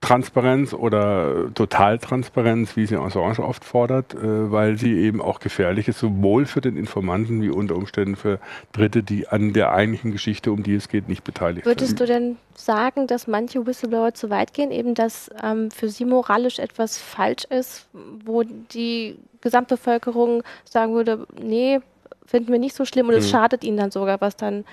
Transparenz oder Totaltransparenz, wie sie Assange oft fordert, äh, weil sie eben auch gefährlich ist, sowohl für den Informanten wie unter Umständen für Dritte, die an der eigentlichen Geschichte, um die es geht, nicht beteiligt Würdest sind. Würdest du denn sagen, dass manche Whistleblower zu weit gehen, eben dass ähm, für sie moralisch etwas falsch ist, wo die Gesamtbevölkerung sagen würde, nee, finden wir nicht so schlimm und hm. es schadet ihnen dann sogar, was dann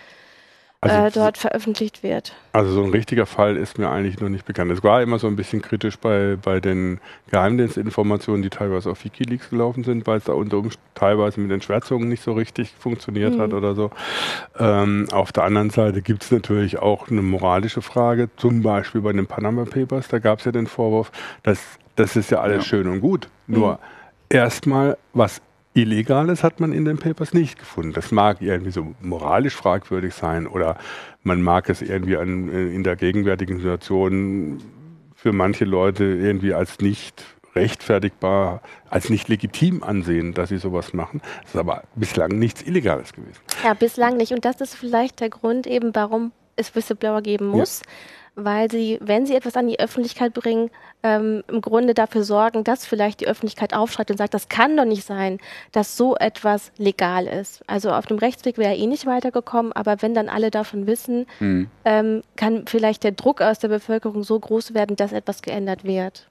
also, äh, dort veröffentlicht wird. Also so ein richtiger Fall ist mir eigentlich noch nicht bekannt. Es war immer so ein bisschen kritisch bei, bei den Geheimdienstinformationen, die teilweise auf Wikileaks gelaufen sind, weil es da unter teilweise mit den Schwärzungen nicht so richtig funktioniert mhm. hat oder so. Ähm, auf der anderen Seite gibt es natürlich auch eine moralische Frage, zum Beispiel bei den Panama Papers, da gab es ja den Vorwurf, dass das ist ja alles ja. schön und gut. Nur mhm. erstmal, was Illegales hat man in den Papers nicht gefunden. Das mag irgendwie so moralisch fragwürdig sein oder man mag es irgendwie an, äh, in der gegenwärtigen Situation für manche Leute irgendwie als nicht rechtfertigbar, als nicht legitim ansehen, dass sie sowas machen. Das ist aber bislang nichts Illegales gewesen. Ja, bislang nicht. Und das ist vielleicht der Grund eben, warum es Whistleblower geben muss. Ja weil sie, wenn sie etwas an die Öffentlichkeit bringen, ähm, im Grunde dafür sorgen, dass vielleicht die Öffentlichkeit aufschreibt und sagt, das kann doch nicht sein, dass so etwas legal ist. Also auf dem Rechtsweg wäre er eh nicht weitergekommen, aber wenn dann alle davon wissen, mhm. ähm, kann vielleicht der Druck aus der Bevölkerung so groß werden, dass etwas geändert wird.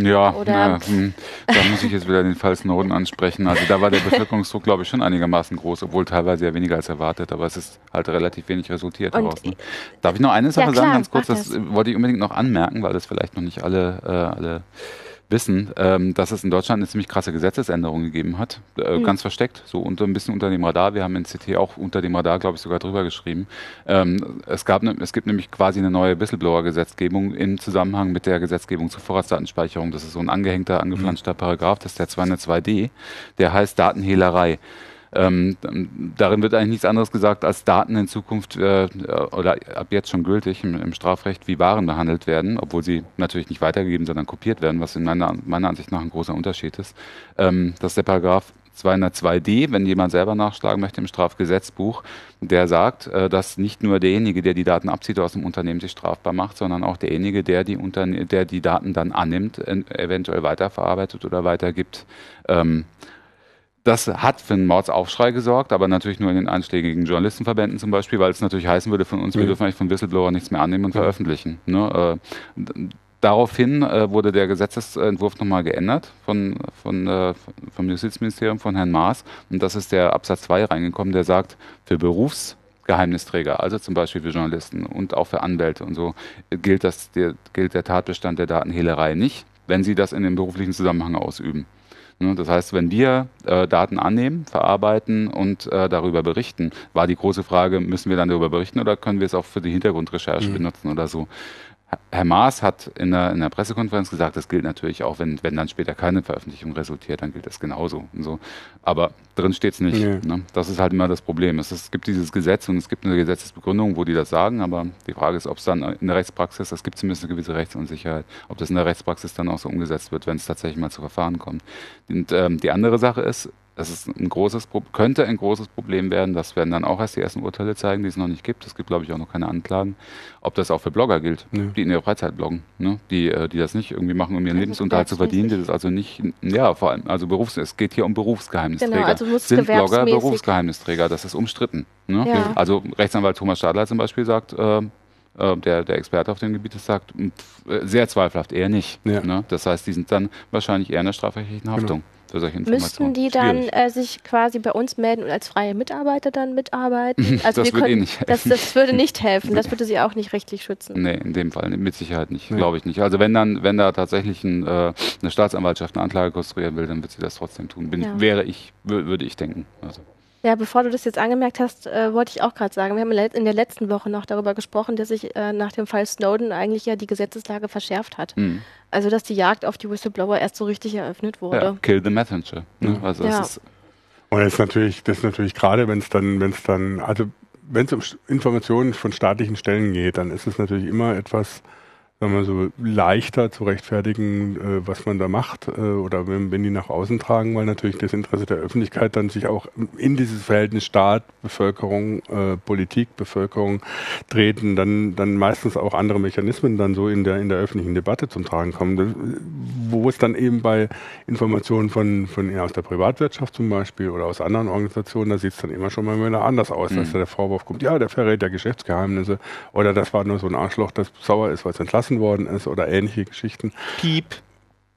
Ja, na, hm, da muss ich jetzt wieder den Fall Snowden ansprechen. Also da war der Bevölkerungsdruck, glaube ich, schon einigermaßen groß, obwohl teilweise ja weniger als erwartet, aber es ist halt relativ wenig resultiert daraus. Ne? Darf ich noch eine Sache ja, sagen, ganz kurz? Das, das wollte ich unbedingt noch anmerken, weil das vielleicht noch nicht alle, äh, alle wissen, ähm, dass es in Deutschland eine ziemlich krasse Gesetzesänderung gegeben hat, äh, mhm. ganz versteckt, so unter, ein bisschen unter dem Radar. Wir haben in CT auch unter dem Radar, glaube ich, sogar drüber geschrieben. Ähm, es, gab ne, es gibt nämlich quasi eine neue Whistleblower-Gesetzgebung im Zusammenhang mit der Gesetzgebung zur Vorratsdatenspeicherung. Das ist so ein angehängter, angeflanschter mhm. Paragraph, das ist der 202d, der heißt Datenhehlerei. Ähm, darin wird eigentlich nichts anderes gesagt, als Daten in Zukunft äh, oder ab jetzt schon gültig im, im, Strafrecht wie Waren behandelt werden, obwohl sie natürlich nicht weitergegeben, sondern kopiert werden, was in meiner, meiner Ansicht nach ein großer Unterschied ist. Ähm, das ist der Paragraph 202d, wenn jemand selber nachschlagen möchte im Strafgesetzbuch, der sagt, äh, dass nicht nur derjenige, der die Daten abzieht aus dem Unternehmen, sich strafbar macht, sondern auch derjenige, der die, Unterne der die Daten dann annimmt, eventuell weiterverarbeitet oder weitergibt. Das hat für einen Mordsaufschrei gesorgt, aber natürlich nur in den einschlägigen Journalistenverbänden zum Beispiel, weil es natürlich heißen würde von uns, wir dürfen eigentlich von Whistleblower nichts mehr annehmen und veröffentlichen. Ne? Äh, daraufhin äh, wurde der Gesetzesentwurf nochmal geändert von, von, äh, vom Justizministerium von Herrn Maas und das ist der Absatz 2 reingekommen, der sagt, für Berufsgeheimnisträger, also zum Beispiel für Journalisten und auch für Anwälte und so, gilt, das, der, gilt der Tatbestand der Datenhehlerei nicht, wenn sie das in dem beruflichen Zusammenhang ausüben. Ne, das heißt, wenn wir äh, Daten annehmen, verarbeiten und äh, darüber berichten, war die große Frage, müssen wir dann darüber berichten oder können wir es auch für die Hintergrundrecherche mhm. benutzen oder so. Herr Maas hat in der, in der, Pressekonferenz gesagt, das gilt natürlich auch, wenn, wenn dann später keine Veröffentlichung resultiert, dann gilt das genauso. So. Aber drin steht es nicht. Nee. Ne? Das ist halt immer das Problem. Es, es, gibt dieses Gesetz und es gibt eine Gesetzesbegründung, wo die das sagen, aber die Frage ist, ob es dann in der Rechtspraxis, das gibt zumindest eine gewisse Rechtsunsicherheit, ob das in der Rechtspraxis dann auch so umgesetzt wird, wenn es tatsächlich mal zu Verfahren kommt. Und ähm, die andere Sache ist, das ist ein großes, könnte ein großes Problem werden. Das werden dann auch erst die ersten Urteile zeigen, die es noch nicht gibt. Es gibt, glaube ich, auch noch keine Anklagen. Ob das auch für Blogger gilt, ja. die in ihrer Freizeit bloggen, ne? die, äh, die das nicht irgendwie machen, um ihren Lebensunterhalt zu verdienen, die das also nicht, ja, vor allem, also Berufs, es geht hier um Berufsgeheimnisträger. Genau, also Sind Blogger Berufsgeheimnisträger? Das ist umstritten. Ne? Ja. Also Rechtsanwalt Thomas Stadler zum Beispiel sagt, äh, äh der, der Experte auf dem Gebiet sagt, sehr zweifelhaft, eher nicht. Ja. Ne? Das heißt, die sind dann wahrscheinlich eher in der strafrechtlichen genau. Haftung. Genau für solche Informationen. Müssten die dann äh, sich quasi bei uns melden und als freie Mitarbeiter dann mitarbeiten? Also das würde eh nicht helfen. Das, das, würde nicht helfen. Das würde sie auch nicht rechtlich schützen. Nee, in dem Fall mit Sicherheit nicht, nee. glaube ich nicht. Also wenn dann, wenn da tatsächlich ein, äh, eine Staatsanwaltschaft eine Anklage konstruieren will, dann wird sie das trotzdem tun. Bin, ja. Wäre ich, würde ich denken. Also. Ja, bevor du das jetzt angemerkt hast, äh, wollte ich auch gerade sagen, wir haben in der letzten Woche noch darüber gesprochen, dass sich äh, nach dem Fall Snowden eigentlich ja die Gesetzeslage verschärft hat. Mhm. Also, dass die Jagd auf die Whistleblower erst so richtig eröffnet wurde. Ja, kill the messenger. Ne? Also ja. ist und das ist natürlich, das ist natürlich gerade, wenn es dann, wenn es dann, also wenn es um Informationen von staatlichen Stellen geht, dann ist es natürlich immer etwas sagen wir so, leichter zu rechtfertigen, äh, was man da macht äh, oder wenn, wenn, die nach außen tragen, weil natürlich das Interesse der Öffentlichkeit dann sich auch in dieses Verhältnis Staat, Bevölkerung, äh, Politik, Bevölkerung treten, dann, dann meistens auch andere Mechanismen dann so in der, in der öffentlichen Debatte zum Tragen kommen, wo es dann eben bei Informationen von, von ja, aus der Privatwirtschaft zum Beispiel oder aus anderen Organisationen, da sieht es dann immer schon mal wieder anders aus, mhm. dass da der Vorwurf kommt, ja, der verrät ja Geschäftsgeheimnisse oder das war nur so ein Arschloch, das sauer ist, weil es entlassen erschossen worden ist oder ähnliche Geschichten. Piep.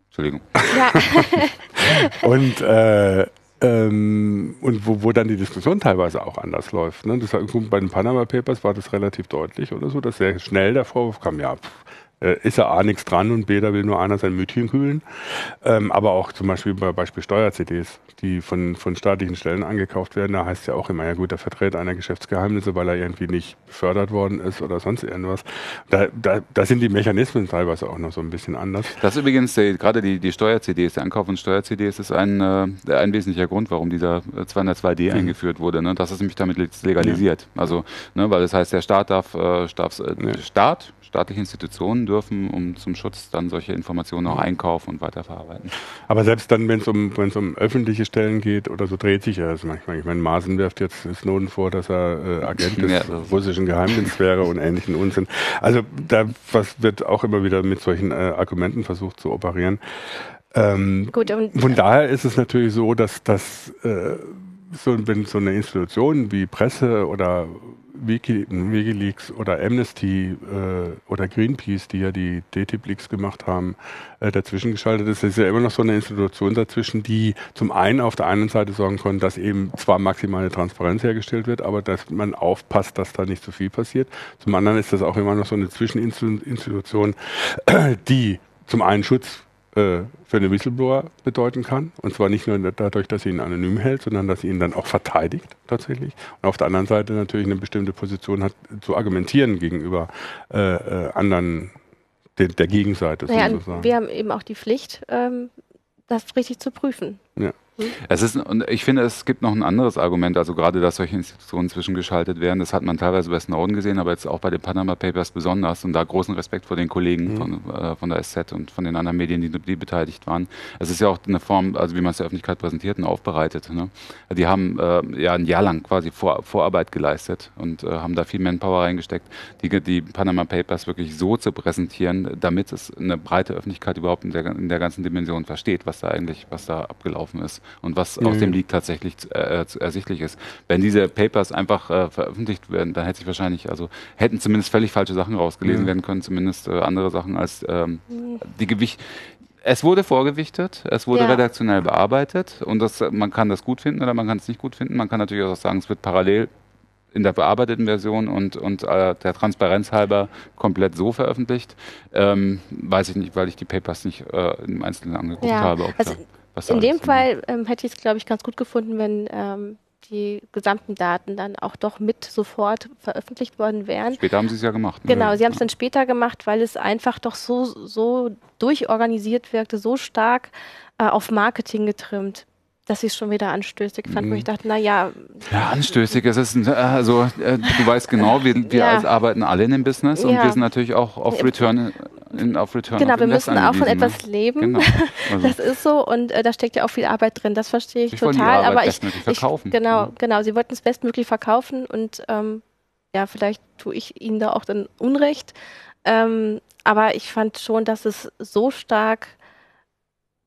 Entschuldigung. Ja. und äh, ähm, und wo, wo dann die Diskussion teilweise auch anders läuft. Ne? Das war, bei den Panama Papers war das relativ deutlich oder so, dass sehr schnell der Vorwurf kam, ja, pff, ist ja A nichts dran und B, da will nur einer sein Mütchen kühlen. Ähm, aber auch zum Beispiel bei Beispiel Steuer-CDs, die von, von staatlichen Stellen angekauft werden, da heißt ja auch immer, ja gut, der vertritt einer Geschäftsgeheimnisse, weil er irgendwie nicht befördert worden ist oder sonst irgendwas. Da, da, da sind die Mechanismen teilweise auch noch so ein bisschen anders. Das ist übrigens äh, gerade die, die Steuer-CDs, der Ankauf von Steuer-CDs ist ein, äh, ein wesentlicher Grund, warum dieser 202D mhm. eingeführt wurde. Ne? Das ist nämlich damit legalisiert. Ja. Also, ne, weil das heißt, der Staat darf, äh, darf äh, ja. Staat, staatliche Institutionen dürfen, um zum Schutz dann solche Informationen auch einkaufen und weiterverarbeiten. Aber selbst dann, wenn es um, um öffentliche Stellen geht oder so, dreht sich ja das manchmal. Ich meine, Maaßen wirft jetzt Snowden vor, dass er äh, Agent des ja, russischen Geheimdienstes wäre und ähnlichen Unsinn. Also da was wird auch immer wieder mit solchen äh, Argumenten versucht zu operieren. Ähm, Gut, von daher ist es natürlich so, dass, dass äh, so, wenn so eine Institution wie Presse oder Wiki, Wikileaks oder Amnesty äh, oder Greenpeace, die ja die DTIP-Leaks gemacht haben, äh, dazwischen geschaltet ist. Ist ja immer noch so eine Institution dazwischen, die zum einen auf der einen Seite sorgen kann, dass eben zwar maximale Transparenz hergestellt wird, aber dass man aufpasst, dass da nicht zu viel passiert. Zum anderen ist das auch immer noch so eine Zwischeninstitution, die zum einen Schutz für den Whistleblower bedeuten kann. Und zwar nicht nur dadurch, dass sie ihn anonym hält, sondern dass sie ihn dann auch verteidigt tatsächlich. Und auf der anderen Seite natürlich eine bestimmte Position hat, zu argumentieren gegenüber äh, äh, anderen, der, der Gegenseite naja, sozusagen. Wir haben eben auch die Pflicht, ähm, das richtig zu prüfen. Ja. Es ist, und ich finde, es gibt noch ein anderes Argument, also gerade, dass solche Institutionen zwischengeschaltet werden. Das hat man teilweise bei Snowden gesehen, aber jetzt auch bei den Panama Papers besonders. Und da großen Respekt vor den Kollegen mhm. von, äh, von der SZ und von den anderen Medien, die, die beteiligt waren. Es ist ja auch eine Form, also wie man es der Öffentlichkeit präsentiert und aufbereitet. Ne? Die haben äh, ja ein Jahr lang quasi Vor Vorarbeit geleistet und äh, haben da viel Manpower reingesteckt, die, die Panama Papers wirklich so zu präsentieren, damit es eine breite Öffentlichkeit überhaupt in der, in der ganzen Dimension versteht, was da eigentlich, was da abgelaufen ist. Und was mhm. aus dem Leak tatsächlich äh, ersichtlich ist. Wenn diese Papers einfach äh, veröffentlicht werden, dann hätte sich wahrscheinlich, also hätten zumindest völlig falsche Sachen rausgelesen mhm. werden können, zumindest äh, andere Sachen als ähm, mhm. die Gewicht. Es wurde vorgewichtet, es wurde ja. redaktionell bearbeitet und das, man kann das gut finden oder man kann es nicht gut finden. Man kann natürlich auch sagen, es wird parallel in der bearbeiteten Version und, und äh, der Transparenz halber komplett so veröffentlicht. Ähm, weiß ich nicht, weil ich die Papers nicht äh, im Einzelnen angeguckt ja. habe. also da, in dem Fall ähm, hätte ich es, glaube ich, ganz gut gefunden, wenn ähm, die gesamten Daten dann auch doch mit sofort veröffentlicht worden wären. Später haben sie es ja gemacht. Ne? Genau, sie haben es dann später gemacht, weil es einfach doch so, so durchorganisiert wirkte, so stark äh, auf Marketing getrimmt dass ich es schon wieder anstößig fand, wo ich mhm. dachte, naja. Ja, anstößig. Es ist, ein, also, äh, du weißt genau, wir, wir ja. arbeiten alle in dem Business und ja. wir sind natürlich auch auf Return, in, auf Return Genau, wir müssen auch von etwas leben. Genau. Also. Das ist so und äh, da steckt ja auch viel Arbeit drin. Das verstehe ich, ich total. aber ich, verkaufen. Ich, genau, mhm. genau. Sie wollten es bestmöglich verkaufen und ähm, ja, vielleicht tue ich ihnen da auch dann Unrecht. Ähm, aber ich fand schon, dass es so stark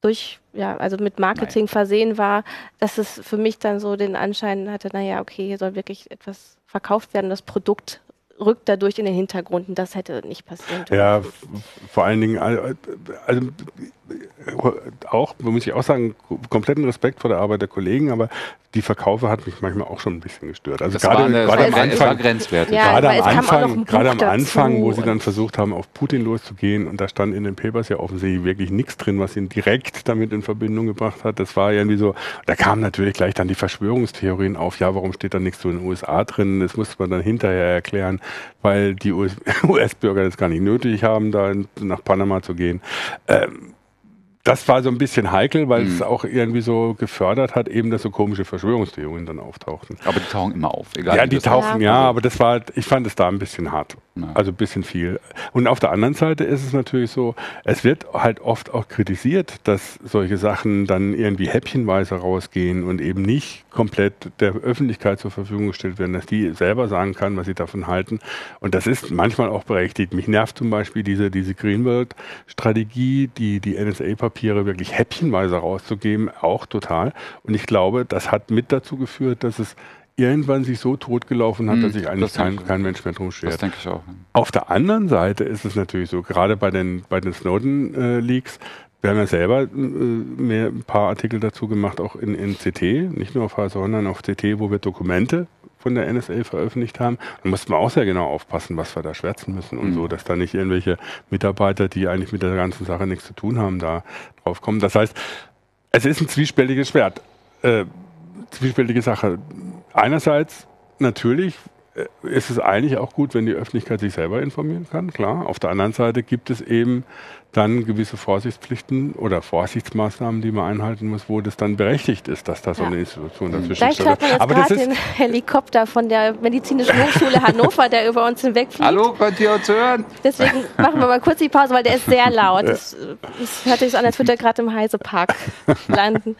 durch, ja, also mit Marketing Nein. versehen war, dass es für mich dann so den Anschein hatte, naja, okay, hier soll wirklich etwas verkauft werden, das Produkt rückt dadurch in den Hintergrund und das hätte nicht passieren dürfen. Ja, vor allen Dingen, also auch, muss ich auch sagen, kompletten Respekt vor der Arbeit der Kollegen, aber die Verkaufe hat mich manchmal auch schon ein bisschen gestört. Also das gerade, eine, gerade am Anfang, grenzwertig. Ja, gerade am Anfang, gerade am Anfang, wo sie dann versucht haben, auf Putin loszugehen und da stand in den Papers ja offensichtlich wirklich nichts drin, was ihn direkt damit in Verbindung gebracht hat. Das war irgendwie so, da kamen natürlich gleich dann die Verschwörungstheorien auf, ja, warum steht da nichts zu den USA drin? Das musste man dann hinterher erklären, weil die US-Bürger das gar nicht nötig haben, da nach Panama zu gehen. Ähm, das war so ein bisschen heikel, weil mhm. es auch irgendwie so gefördert hat, eben, dass so komische Verschwörungstheorien dann auftauchten. Aber die tauchen immer auf, egal. Ja, die tauchen, ja, aber das war, ich fand es da ein bisschen hart. Also ein bisschen viel. Und auf der anderen Seite ist es natürlich so, es wird halt oft auch kritisiert, dass solche Sachen dann irgendwie häppchenweise rausgehen und eben nicht komplett der Öffentlichkeit zur Verfügung gestellt werden, dass die selber sagen kann, was sie davon halten. Und das ist manchmal auch berechtigt. Mich nervt zum Beispiel diese, diese Greenworld-Strategie, die, die NSA-Papiere wirklich häppchenweise rauszugeben, auch total. Und ich glaube, das hat mit dazu geführt, dass es irgendwann sich so totgelaufen hat, hm, dass sich eigentlich kein, kein Mensch mehr drum schert. Das denke ich auch. Auf der anderen Seite ist es natürlich so, gerade bei den, bei den Snowden-Leaks, äh, wir haben ja selber äh, mehr, ein paar Artikel dazu gemacht, auch in, in CT, nicht nur auf HSO, sondern auf CT, wo wir Dokumente von der NSA veröffentlicht haben. Da mussten wir auch sehr genau aufpassen, was wir da schwärzen müssen und mhm. so, dass da nicht irgendwelche Mitarbeiter, die eigentlich mit der ganzen Sache nichts zu tun haben, da drauf kommen. Das heißt, es ist ein zwiespältiges Schwert, äh, zwiespältige Sache. Einerseits natürlich äh, ist es eigentlich auch gut, wenn die Öffentlichkeit sich selber informieren kann, klar. Auf der anderen Seite gibt es eben dann gewisse Vorsichtspflichten oder Vorsichtsmaßnahmen, die man einhalten muss, wo das dann berechtigt ist, dass da so eine Institution dazwischen Gleich hört man jetzt Aber gerade den Helikopter von der Medizinischen Hochschule Hannover, der über uns hinwegfliegt. Hallo, könnt ihr uns hören? Deswegen machen wir mal kurz die Pause, weil der ist sehr laut. Es hört sich so an, als würde er gerade im Heisepark landen.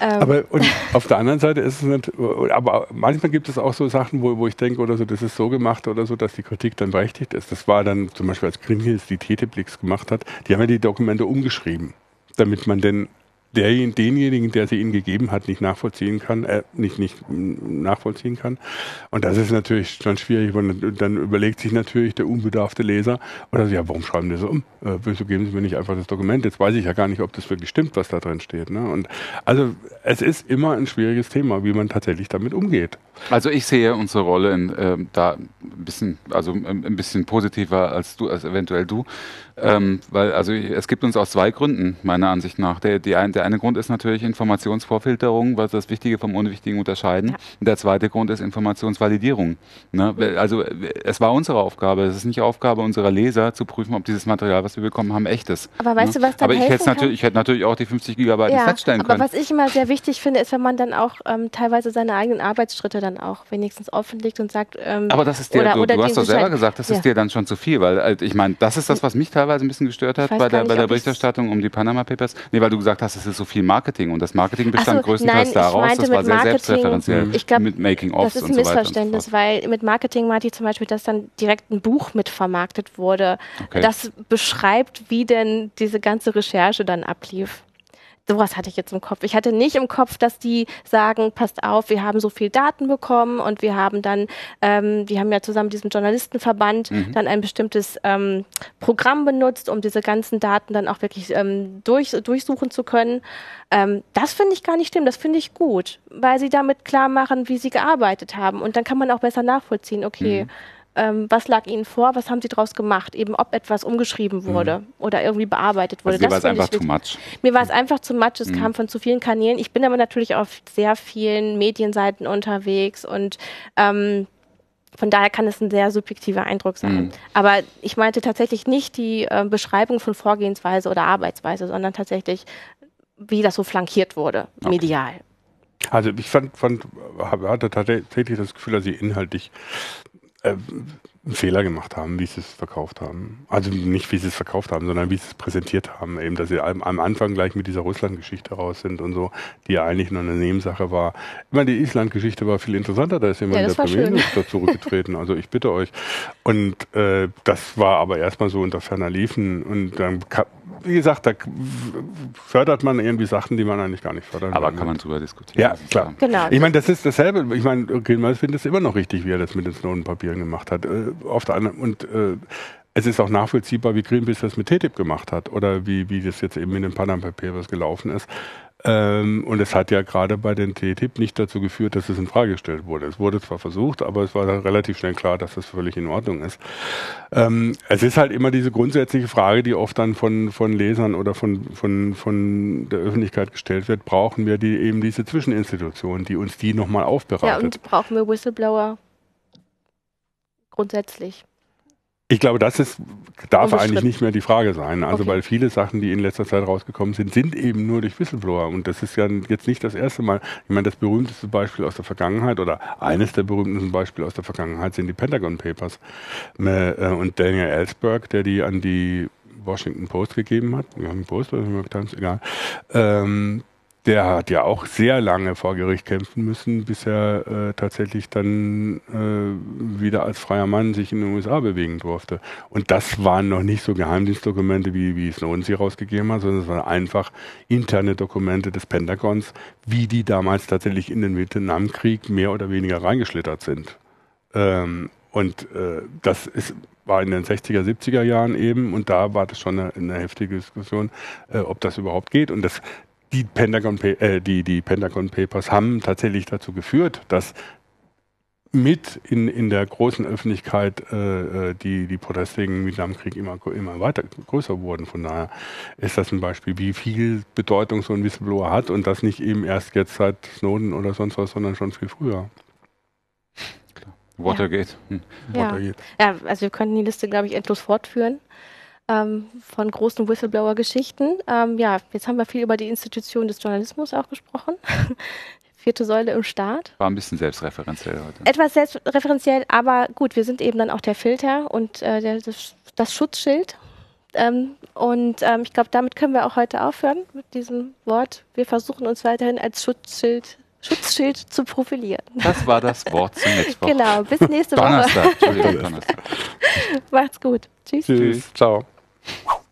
Ähm. Aber und auf der anderen Seite ist es nicht, aber manchmal gibt es auch so Sachen, wo, wo ich denke oder so, das ist so gemacht oder so, dass die Kritik dann berechtigt ist. Das war dann zum Beispiel, als Greenhill die TTIP-Leaks gemacht hat, die haben ja die Dokumente umgeschrieben, damit man denn der, denjenigen, der sie ihnen gegeben hat, nicht nachvollziehen kann, äh, nicht, nicht nachvollziehen kann. Und das ist natürlich schon schwierig. Und dann überlegt sich natürlich der unbedarfte Leser, oder ja, warum schreiben die so um? Äh, wieso geben sie mir nicht einfach das Dokument? Jetzt weiß ich ja gar nicht, ob das wirklich stimmt, was da drin steht. Ne? Und also es ist immer ein schwieriges Thema, wie man tatsächlich damit umgeht. Also ich sehe unsere Rolle in, äh, da ein bisschen, also ein bisschen positiver als du, als eventuell du. Ähm, weil also es gibt uns aus zwei Gründen, meiner Ansicht nach. Der, die ein, der eine Grund ist natürlich Informationsvorfilterung, was das Wichtige vom Unwichtigen unterscheiden. Ja. Und der zweite Grund ist Informationsvalidierung. Ne? Also es war unsere Aufgabe, es ist nicht Aufgabe unserer Leser zu prüfen, ob dieses Material, was wir bekommen haben, echt ist. Aber weißt ne? du, was dann Aber ich hätte, natürlich, ich hätte natürlich auch die 50 Gigabyte ja, ins Netz stellen aber können. Aber was ich immer sehr wichtig finde, ist, wenn man dann auch ähm, teilweise seine eigenen Arbeitsschritte dann auch wenigstens offenlegt und sagt. Ähm, aber das ist dir, oder, du, oder du hast doch selber gesagt, das ist dir dann schon zu viel, weil äh, ich meine, das ist das, was mich teilweise ein bisschen gestört hat bei der, bei der Berichterstattung um die Panama Papers. Nee, weil du gesagt hast, es ist so viel Marketing und das Marketing bestand so, größtenteils nein, daraus, das war sehr selbstreferenziell ich glaub, mit Making-ofs Das ist ein Missverständnis, so weil mit Marketing meinte ich zum Beispiel, dass dann direkt ein Buch mit vermarktet wurde, okay. das beschreibt, wie denn diese ganze Recherche dann ablief. Sowas hatte ich jetzt im Kopf. Ich hatte nicht im Kopf, dass die sagen, passt auf, wir haben so viel Daten bekommen und wir haben dann, ähm, die haben ja zusammen diesen Journalistenverband mhm. dann ein bestimmtes ähm, Programm benutzt, um diese ganzen Daten dann auch wirklich ähm, durch, durchsuchen zu können. Ähm, das finde ich gar nicht schlimm, das finde ich gut, weil sie damit klar machen, wie sie gearbeitet haben. Und dann kann man auch besser nachvollziehen, okay, mhm ähm, was lag Ihnen vor, was haben Sie daraus gemacht, eben ob etwas umgeschrieben mhm. wurde mhm. oder irgendwie bearbeitet wurde. Also mir war es einfach zu much. Mir war es einfach zu much, es mhm. kam von zu vielen Kanälen. Ich bin aber natürlich auf sehr vielen Medienseiten unterwegs und ähm, von daher kann es ein sehr subjektiver Eindruck sein. Mhm. Aber ich meinte tatsächlich nicht die äh, Beschreibung von Vorgehensweise oder Arbeitsweise, sondern tatsächlich, wie das so flankiert wurde, okay. medial. Also ich fand, fand, hatte tatsächlich das Gefühl, dass sie inhaltlich einen Fehler gemacht haben, wie sie es verkauft haben. Also nicht, wie sie es verkauft haben, sondern wie sie es präsentiert haben. Eben, dass sie am, Anfang gleich mit dieser Russland-Geschichte raus sind und so, die ja eigentlich nur eine Nebensache war. Ich meine, die Island-Geschichte war viel interessanter, da ist jemand ja, der Premierminister zurückgetreten. Also ich bitte euch. Und äh, das war aber erstmal so unter ferner Liefen. Und dann wie gesagt, da fördert man irgendwie Sachen, die man eigentlich gar nicht fördern Aber kann man drüber diskutieren. Ja, klar. Genau. Ich meine, das ist dasselbe. Ich meine, Gilmar findet es immer noch richtig, wie er das mit den Snowden-Papieren gemacht hat. Äh, auf der anderen, und äh, es ist auch nachvollziehbar, wie Greenpeace das mit TTIP gemacht hat oder wie, wie das jetzt eben in den Panama Papers gelaufen ist. Ähm, und es hat ja gerade bei den TTIP nicht dazu geführt, dass es in Frage gestellt wurde. Es wurde zwar versucht, aber es war relativ schnell klar, dass das völlig in Ordnung ist. Ähm, es ist halt immer diese grundsätzliche Frage, die oft dann von, von Lesern oder von, von, von der Öffentlichkeit gestellt wird. Brauchen wir die, eben diese Zwischeninstitution, die uns die nochmal aufbereitet? Ja, und brauchen wir Whistleblower grundsätzlich? Ich glaube, das ist, darf eigentlich nicht mehr die Frage sein. Also, okay. weil viele Sachen, die in letzter Zeit rausgekommen sind, sind eben nur durch Whistleblower. Und das ist ja jetzt nicht das erste Mal. Ich meine, das berühmteste Beispiel aus der Vergangenheit oder eines der berühmtesten Beispiele aus der Vergangenheit sind die Pentagon Papers. Äh, und Daniel Ellsberg, der die an die Washington Post gegeben hat, Washington Post oder New York Times, egal, ähm, der hat ja auch sehr lange vor Gericht kämpfen müssen, bis er äh, tatsächlich dann äh, wieder als freier Mann sich in den USA bewegen durfte. Und das waren noch nicht so Geheimdienstdokumente, wie, wie Snowden sie rausgegeben hat, sondern es waren einfach interne Dokumente des Pentagons, wie die damals tatsächlich in den Vietnamkrieg mehr oder weniger reingeschlittert sind. Ähm, und äh, das ist, war in den 60er, 70er Jahren eben und da war das schon eine, eine heftige Diskussion, äh, ob das überhaupt geht. Und das, die Pentagon, äh, die, die Pentagon Papers haben tatsächlich dazu geführt, dass mit in, in der großen Öffentlichkeit äh, äh, die, die Proteste gegen den Vietnamkrieg immer, immer weiter größer wurden. Von daher ist das ein Beispiel, wie viel Bedeutung so ein Whistleblower hat und das nicht eben erst jetzt seit Snowden oder sonst was, sondern schon viel früher. Watergate. Hm. Ja. Watergate. Ja, also wir könnten die Liste, glaube ich, endlos fortführen ähm, von großen Whistleblower-Geschichten. Ähm, ja, jetzt haben wir viel über die Institution des Journalismus auch gesprochen. Vierte Säule im Staat. War ein bisschen selbstreferenziell heute. Etwas selbstreferenziell, aber gut, wir sind eben dann auch der Filter und äh, der, das, das, Schutzschild. Ähm, und ähm, ich glaube, damit können wir auch heute aufhören mit diesem Wort. Wir versuchen uns weiterhin als Schutzschild Schutzschild zu profilieren. Das war das Wort zum Mittwoch. Genau, bis nächste Woche. Donnerstag, Entschuldigung, Donnerstag. Macht's gut. Tschüss. Tschüss. Ciao. Woo!